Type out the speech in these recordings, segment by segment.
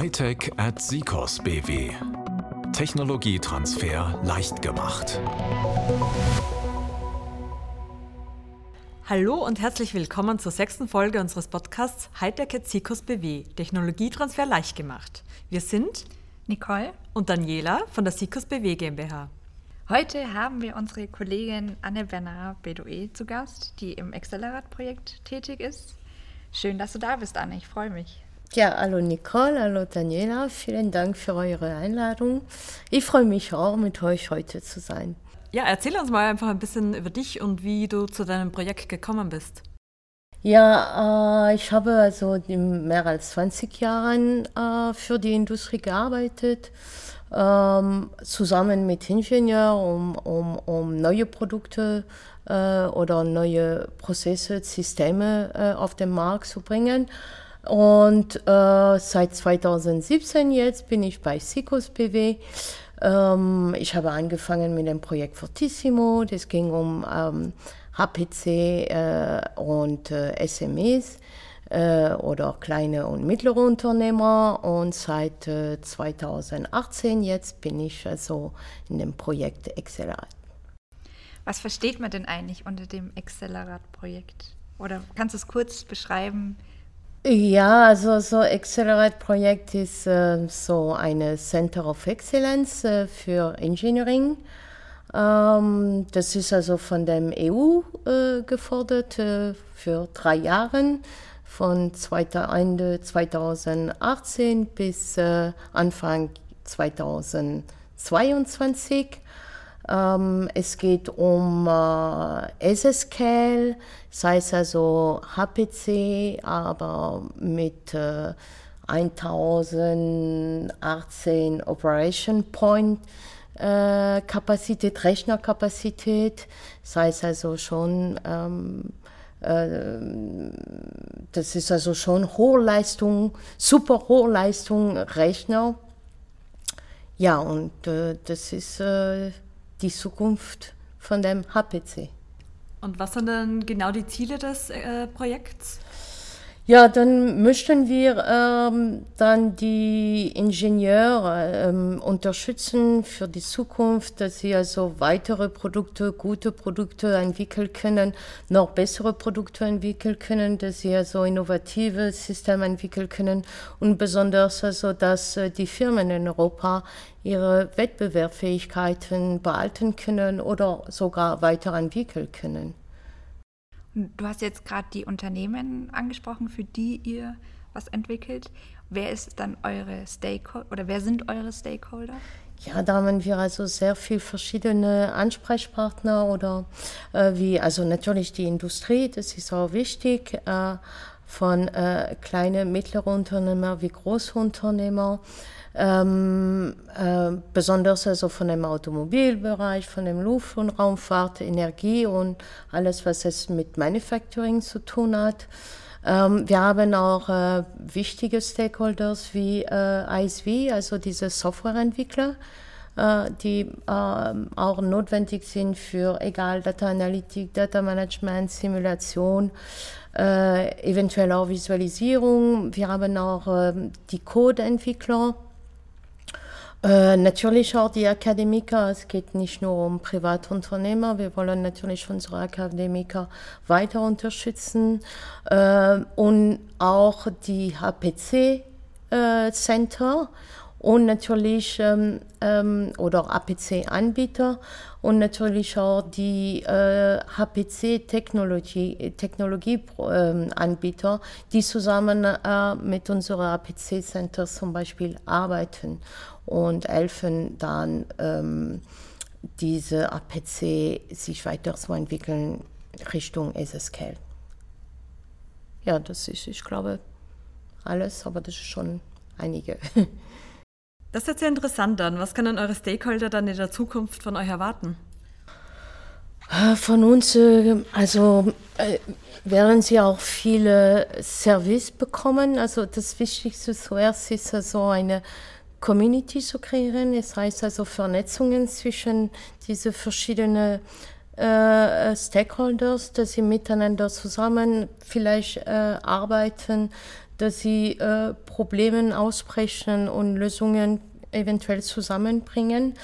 Hightech at Sikos BW. Technologietransfer leicht gemacht. Hallo und herzlich willkommen zur sechsten Folge unseres Podcasts Hightech at Sikos BW. Technologietransfer leicht gemacht. Wir sind Nicole und Daniela von der Sikos BW GmbH. Heute haben wir unsere Kollegin Anne Bernard Bedoe zu Gast, die im Accelerate-Projekt tätig ist. Schön, dass du da bist, Anne. Ich freue mich. Ja, hallo Nicole, hallo Daniela. Vielen Dank für eure Einladung. Ich freue mich auch, mit euch heute zu sein. Ja, erzähl uns mal einfach ein bisschen über dich und wie du zu deinem Projekt gekommen bist. Ja, äh, ich habe also in mehr als 20 Jahren äh, für die Industrie gearbeitet ähm, zusammen mit Ingenieuren, um, um, um neue Produkte äh, oder neue Prozesse, Systeme äh, auf den Markt zu bringen. Und äh, seit 2017 jetzt bin ich bei Sikos BW. Ähm, ich habe angefangen mit dem Projekt Fortissimo. Das ging um ähm, HPC äh, und äh, SMEs äh, oder kleine und mittlere Unternehmer. Und seit äh, 2018 jetzt bin ich also in dem Projekt Accelerate. Was versteht man denn eigentlich unter dem Accelerate-Projekt? Oder kannst du es kurz beschreiben? Ja, also so Accelerate-Projekt ist äh, so eine Center of Excellence äh, für Engineering. Ähm, das ist also von dem EU äh, gefordert äh, für drei Jahre von Ende 2018 bis äh, Anfang 2022. Ähm, es geht um äh, SSCAL, sei es also HPC, aber mit äh, 1018 Operation Point äh, Kapazität, Rechnerkapazität, sei es also schon ähm, äh, das ist also schon Hochleistung, super Hochleistung Rechner. Ja, und äh, das ist äh, die Zukunft von dem HPC. Und was sind dann genau die Ziele des äh, Projekts? Ja, dann möchten wir ähm, dann die Ingenieure ähm, unterstützen für die Zukunft, dass sie also weitere Produkte, gute Produkte entwickeln können, noch bessere Produkte entwickeln können, dass sie also innovative Systeme entwickeln können und besonders also, dass äh, die Firmen in Europa ihre Wettbewerbsfähigkeiten behalten können oder sogar weiterentwickeln können. Du hast jetzt gerade die Unternehmen angesprochen, für die ihr was entwickelt. Wer ist dann eure Stakeholder oder wer sind eure Stakeholder? Ja, da haben wir also sehr viele verschiedene Ansprechpartner oder äh, wie, also natürlich die Industrie, das ist auch wichtig, äh, von äh, kleinen, mittleren Unternehmern wie Großunternehmer. Ähm, äh, besonders also von dem Automobilbereich, von dem Luft- und Raumfahrt, Energie und alles, was es mit Manufacturing zu tun hat. Ähm, wir haben auch äh, wichtige Stakeholders wie äh, ISV, also diese Softwareentwickler, äh, die ähm, auch notwendig sind für egal Data Analytik, Data Management, Simulation äh, eventuell auch Visualisierung. Wir haben auch äh, die Codeentwickler. Äh, natürlich auch die Akademiker. Es geht nicht nur um Privatunternehmer. Wir wollen natürlich unsere Akademiker weiter unterstützen äh, und auch die HPC-Center äh, und natürlich ähm, ähm, oder APC-Anbieter und natürlich auch die äh, HPC-Technologie Technologie-Anbieter, ähm, die zusammen äh, mit unseren APC-Centers zum Beispiel arbeiten und helfen dann ähm, diese APC sich weiterzuentwickeln Richtung SSCAL. Ja, das ist, ich glaube, alles, aber das ist schon einige. Das hört sich interessant an. Was können eure Stakeholder dann in der Zukunft von euch erwarten? Äh, von uns, äh, also äh, werden sie auch viele Service bekommen. Also das Wichtigste zuerst ist also eine Community zu kreieren. Das heißt also Vernetzungen zwischen diese verschiedenen äh, Stakeholders, dass sie miteinander zusammen vielleicht äh, arbeiten, dass sie äh, Probleme ausbrechen und Lösungen eventuell zusammenbringen.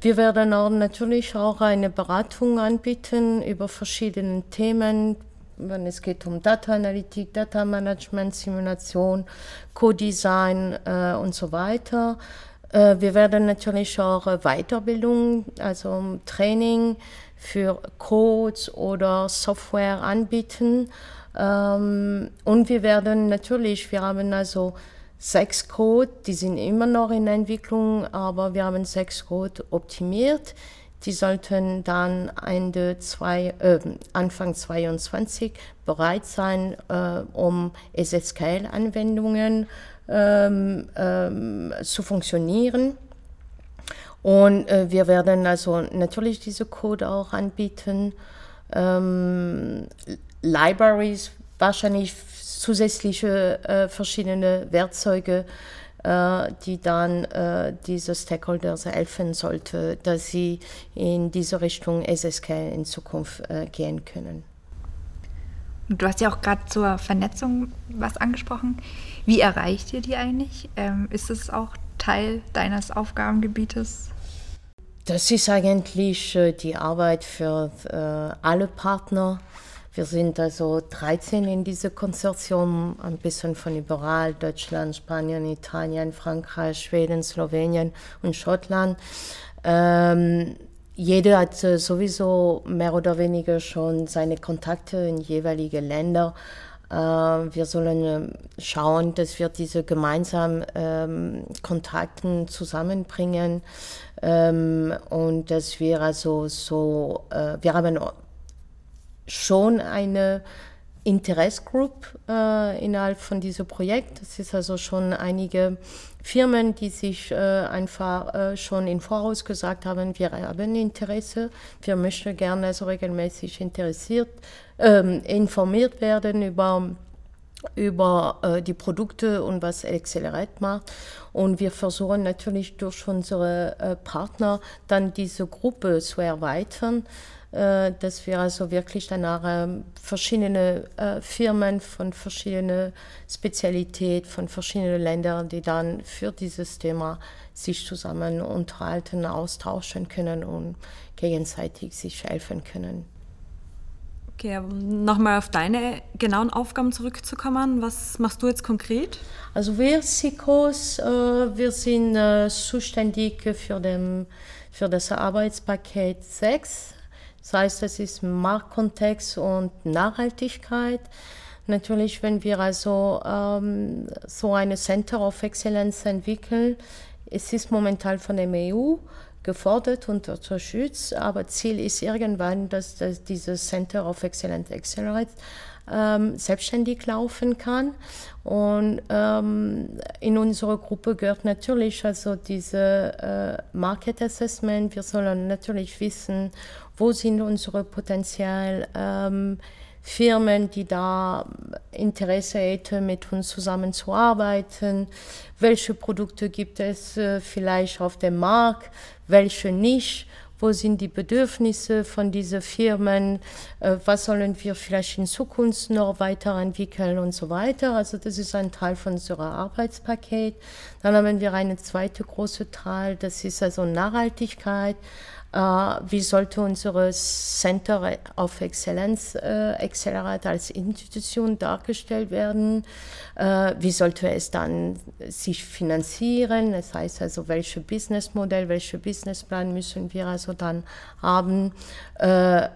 Wir werden auch natürlich auch eine Beratung anbieten über verschiedene Themen, wenn es geht um Data Analytik, Data Management, Simulation, Co-Design äh, und so weiter. Äh, wir werden natürlich auch Weiterbildung, also Training für Codes oder Software anbieten. Ähm, und wir werden natürlich, wir haben also sechs Code, die sind immer noch in Entwicklung, aber wir haben sechs Code optimiert. Die sollten dann Ende zwei, äh, Anfang 22 bereit sein, äh, um SSKL-Anwendungen ähm, ähm, zu funktionieren. Und äh, wir werden also natürlich diese Code auch anbieten. Ähm, Libraries, wahrscheinlich zusätzliche äh, verschiedene Werkzeuge, äh, die dann äh, diese Stakeholders helfen sollte, dass sie in diese Richtung SSK in Zukunft äh, gehen können. Du hast ja auch gerade zur Vernetzung was angesprochen. Wie erreicht ihr die eigentlich? Ähm, ist es auch Teil deines Aufgabengebietes? Das ist eigentlich äh, die Arbeit für äh, alle Partner. Wir sind also 13 in diesem Konsortium, ein bisschen von überall, Deutschland, Spanien, Italien, Frankreich, Schweden, Slowenien und Schottland. Ähm, jeder hat äh, sowieso mehr oder weniger schon seine Kontakte in jeweilige Länder. Äh, wir sollen äh, schauen, dass wir diese gemeinsamen ähm, Kontakte zusammenbringen ähm, und dass wir also so, äh, wir haben schon eine Interessgroup äh, innerhalb von diesem Projekt. Das ist also schon einige Firmen, die sich äh, einfach äh, schon im Voraus gesagt haben, wir haben Interesse, wir möchten gerne also regelmäßig interessiert, ähm, informiert werden über über äh, die Produkte und was Accelerate macht. Und wir versuchen natürlich durch unsere äh, Partner dann diese Gruppe zu erweitern, äh, dass wir also wirklich danach äh, verschiedene äh, Firmen von verschiedenen Spezialitäten, von verschiedenen Ländern, die dann für dieses Thema sich zusammen unterhalten, austauschen können und gegenseitig sich helfen können. Okay, nochmal auf deine genauen Aufgaben zurückzukommen. Was machst du jetzt konkret? Also wir SICOS, äh, wir sind äh, zuständig für, dem, für das Arbeitspaket 6. Das heißt, es ist Marktkontext und Nachhaltigkeit. Natürlich, wenn wir also ähm, so eine Center of Excellence entwickeln, es ist momentan von der EU gefordert und unterstützt, aber Ziel ist irgendwann, dass, dass dieses Center of Excellence Accelerate ähm, selbstständig laufen kann. Und ähm, in unserer Gruppe gehört natürlich also diese äh, Market Assessment. Wir sollen natürlich wissen, wo sind unsere Potenzial. Ähm, Firmen, die da Interesse hätten, mit uns zusammenzuarbeiten. Welche Produkte gibt es äh, vielleicht auf dem Markt, welche nicht? Wo sind die Bedürfnisse von diesen Firmen? Äh, was sollen wir vielleicht in Zukunft noch weiterentwickeln und so weiter? Also das ist ein Teil von unserem Arbeitspaket. Dann haben wir einen zweiten großen Teil, das ist also Nachhaltigkeit. Äh, wie sollte unsere Center of Excellence äh, Accelerate als Institution dargestellt werden? Äh, wie sollte es dann sich finanzieren? Das heißt also, welches Businessmodell, welchen Businessplan müssen wir also dann haben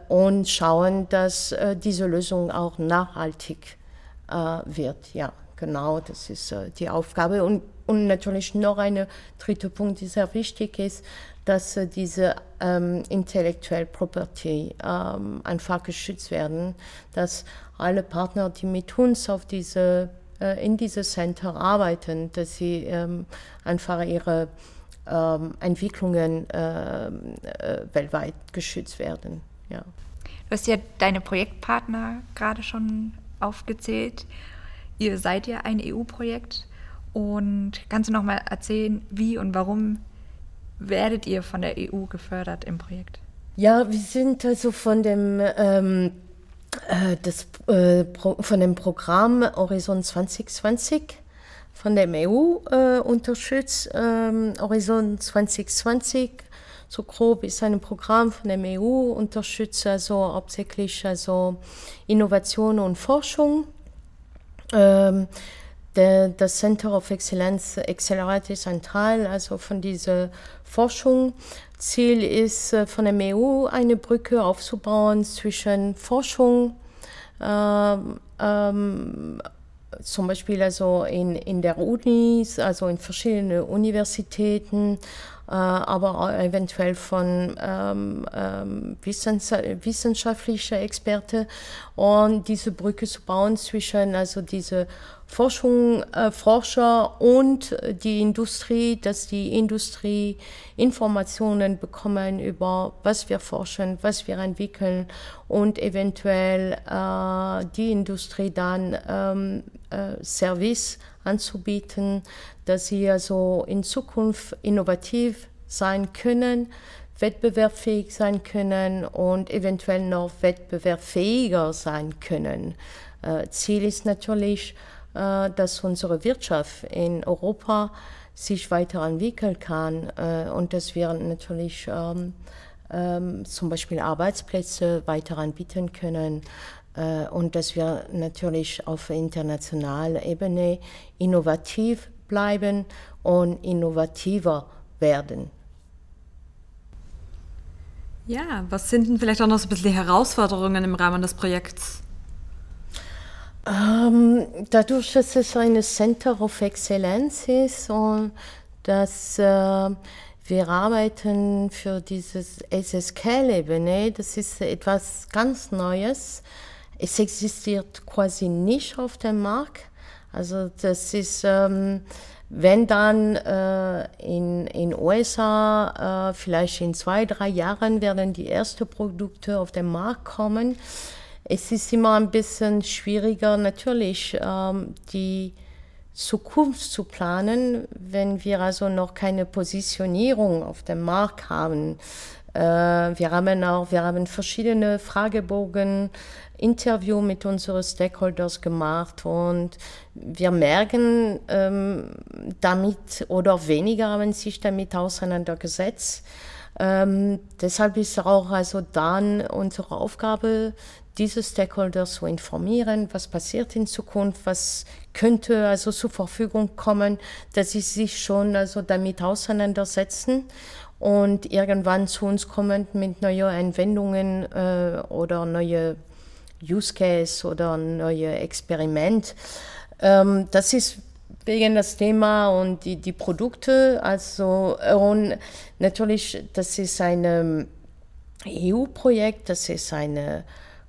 und schauen, dass diese Lösung auch nachhaltig wird. Ja, genau, das ist die Aufgabe. Und, und natürlich noch ein dritter Punkt, der sehr wichtig ist, dass äh, diese ähm, Intellectual Property ähm, einfach geschützt werden, dass alle Partner, die mit uns auf diese, äh, in diesem Center arbeiten, dass sie ähm, einfach ihre ähm, Entwicklungen ähm, äh, weltweit geschützt werden. Ja. Du hast ja deine Projektpartner gerade schon aufgezählt. Ihr seid ja ein EU-Projekt und kannst du noch mal erzählen, wie und warum werdet ihr von der EU gefördert im Projekt? Ja, wir sind also von dem ähm, äh, das, äh, von dem Programm Horizon 2020 von der EU äh, unterstützt. Ähm, Horizon 2020 so grob ist ein Programm von der EU, unterstützt also hauptsächlich also Innovation und Forschung. Ähm, der, das Center of Excellence ein Teil also von dieser Forschung. Ziel ist äh, von der EU eine Brücke aufzubauen zwischen Forschung, ähm, ähm, zum Beispiel also in, in der Unis, also in verschiedenen Universitäten, aber auch eventuell von ähm, ähm, wissenschaftlichen Experten und diese Brücke zu bauen zwischen also diese Forschung, äh, Forscher und die Industrie, dass die Industrie Informationen bekommen über was wir forschen, was wir entwickeln und eventuell äh, die Industrie dann ähm, äh, Service anzubieten, dass sie also in Zukunft innovativ sein können, wettbewerbsfähig sein können und eventuell noch wettbewerbsfähiger sein können. Äh, Ziel ist natürlich, äh, dass unsere Wirtschaft in Europa sich weiterentwickeln kann äh, und dass wir natürlich ähm, ähm, zum Beispiel Arbeitsplätze weiter anbieten können und dass wir natürlich auf internationaler Ebene innovativ bleiben und innovativer werden. Ja, was sind denn vielleicht auch noch so ein bisschen die Herausforderungen im Rahmen des Projekts? Ähm, dadurch, dass es ein Center of Excellence ist und dass äh, wir arbeiten für dieses SSK-Ebene, das ist etwas ganz Neues. Es existiert quasi nicht auf dem Markt. Also das ist, ähm, wenn dann äh, in in USA äh, vielleicht in zwei drei Jahren werden die ersten Produkte auf den Markt kommen es ist immer ein bisschen schwieriger, natürlich ähm, die Zukunft zu planen, wenn wir also noch keine Positionierung auf dem Markt haben. Äh, wir haben auch, wir haben verschiedene Fragebogen, Interview mit unseren Stakeholders gemacht und wir merken ähm, damit oder weniger haben sich damit auseinandergesetzt. Ähm, deshalb ist auch also dann unsere Aufgabe, diese Stakeholders zu informieren, was passiert in Zukunft, was könnte also zur Verfügung kommen, dass sie sich schon also damit auseinandersetzen und irgendwann zu uns kommen mit neuen Anwendungen äh, oder neue Use Case oder neue Experiment. Ähm, das ist wegen das Thema und die, die Produkte. Also und natürlich, das ist ein EU-Projekt, das ist eine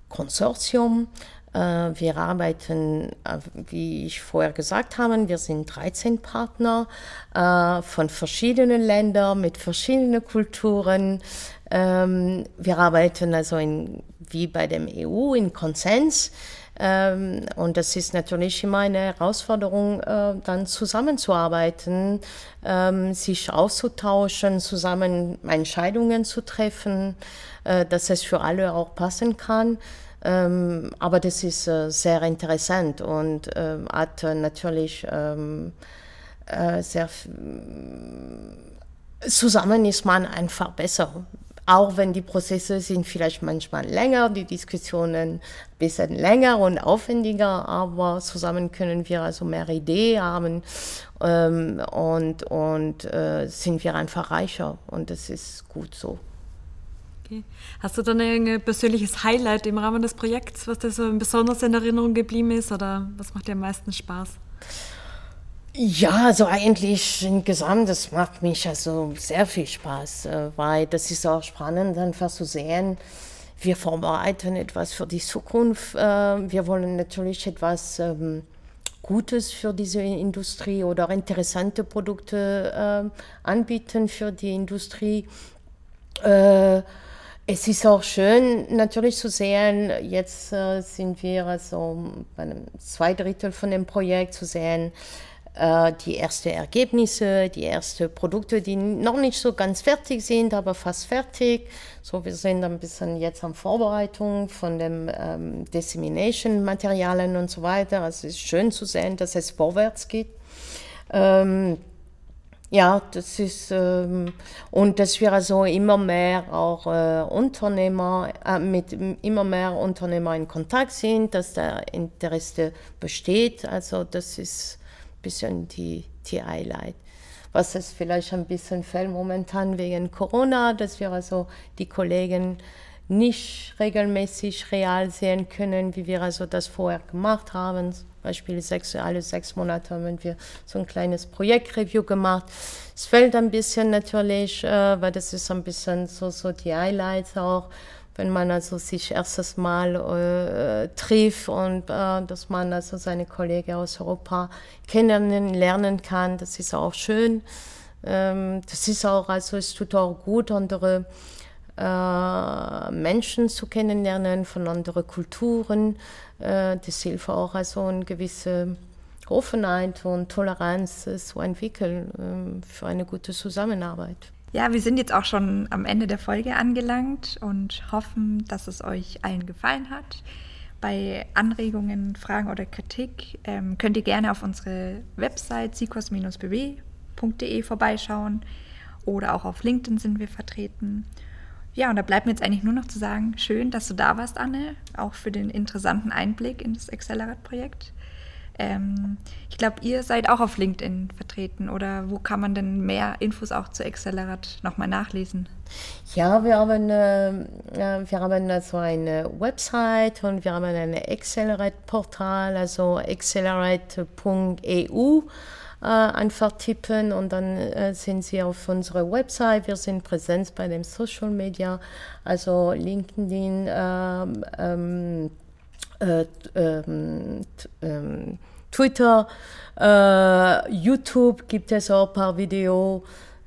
Konsortium. Äh, wir arbeiten, äh, wie ich vorher gesagt habe, wir sind 13 Partner äh, von verschiedenen Ländern mit verschiedenen Kulturen. Ähm, wir arbeiten also in, wie bei dem EU in Konsens. Ähm, und das ist natürlich immer eine Herausforderung, dann zusammenzuarbeiten, ähm, sich auszutauschen, zusammen Entscheidungen zu treffen, dass es für alle auch passen kann. Ähm, aber das ist äh, sehr interessant und hat äh, natürlich äh, sehr zusammen ist man einfach besser. Auch wenn die Prozesse sind vielleicht manchmal länger, die Diskussionen ein bisschen länger und aufwendiger, aber zusammen können wir also mehr Ideen haben ähm, und, und äh, sind wir einfach reicher und das ist gut so. Okay. Hast du dann ein persönliches Highlight im Rahmen des Projekts, was dir so besonders in Erinnerung geblieben ist oder was macht dir am meisten Spaß? Ja, also eigentlich insgesamt, das macht mich also sehr viel Spaß, äh, weil das ist auch spannend, einfach zu sehen, wir vorbereiten etwas für die Zukunft. Äh, wir wollen natürlich etwas ähm, Gutes für diese Industrie oder interessante Produkte ähm, anbieten für die Industrie. Äh, es ist auch schön natürlich zu sehen, jetzt äh, sind wir also bei einem zwei Drittel von dem Projekt zu sehen, äh, die ersten Ergebnisse, die ersten Produkte, die noch nicht so ganz fertig sind, aber fast fertig. So, wir sind ein bisschen jetzt an Vorbereitung von den ähm, Dissemination-Materialien und so weiter. Also es ist schön zu sehen, dass es vorwärts geht. Ähm, ja, das ist, ähm, und dass wir also immer mehr auch äh, Unternehmer, äh, mit immer mehr Unternehmer in Kontakt sind, dass der Interesse besteht. Also das ist bisschen die, die Highlight. Was es vielleicht ein bisschen fehlt momentan wegen Corona, dass wir also die Kollegen nicht regelmäßig real sehen können, wie wir also das vorher gemacht haben. Beispiel sechs, alle sechs Monate haben wir so ein kleines Projektreview gemacht. Es fällt ein bisschen natürlich, äh, weil das ist ein bisschen so, so die Highlights auch, wenn man also sich erstes Mal äh, trifft und äh, dass man also seine Kollegen aus Europa kennenlernen kann. Das ist auch schön. Ähm, das ist auch, also es tut auch gut, andere äh, Menschen zu kennenlernen von anderen Kulturen. Äh, das hilft auch also eine gewisse Offenheit und Toleranz zu entwickeln äh, für eine gute Zusammenarbeit. Ja, wir sind jetzt auch schon am Ende der Folge angelangt und hoffen, dass es euch allen gefallen hat. Bei Anregungen, Fragen oder Kritik ähm, könnt ihr gerne auf unsere Website sikos-bw.de vorbeischauen oder auch auf LinkedIn sind wir vertreten. Ja, und da bleibt mir jetzt eigentlich nur noch zu sagen, schön, dass du da warst, Anne, auch für den interessanten Einblick in das Accelerate-Projekt. Ähm, ich glaube, ihr seid auch auf LinkedIn vertreten oder wo kann man denn mehr Infos auch zu Accelerate nochmal nachlesen? Ja, wir haben, äh, wir haben also eine Website und wir haben ein Accelerate-Portal, also accelerate.eu äh, einfach tippen und dann äh, sind Sie auf unserer Website. Wir sind präsent bei den Social Media, also LinkedIn, ähm, ähm, äh, ähm, ähm Twitter, äh, YouTube gibt es auch ein paar Videos.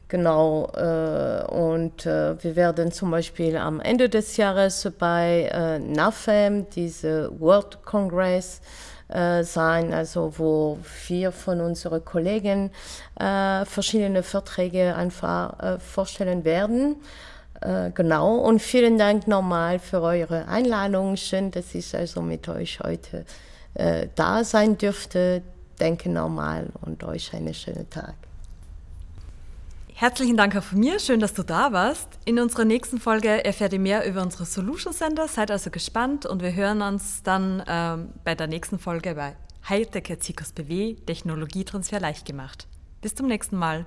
Genau, äh, und äh, wir werden zum Beispiel am Ende des Jahres bei äh, NAFEM, diese World Congress, äh, sein, also wo vier von unseren Kollegen äh, verschiedene Verträge einfach vorstellen werden. Äh, genau, und vielen Dank nochmal für eure Einladung. Schön, dass ich also mit euch heute äh, da sein dürfte. Denke nochmal und euch einen schönen Tag. Herzlichen Dank auch von mir, schön, dass du da warst. In unserer nächsten Folge erfährt ihr mehr über unsere Solution Center. Seid also gespannt und wir hören uns dann ähm, bei der nächsten Folge bei Hightech Zikos BW Technologietransfer leicht gemacht. Bis zum nächsten Mal.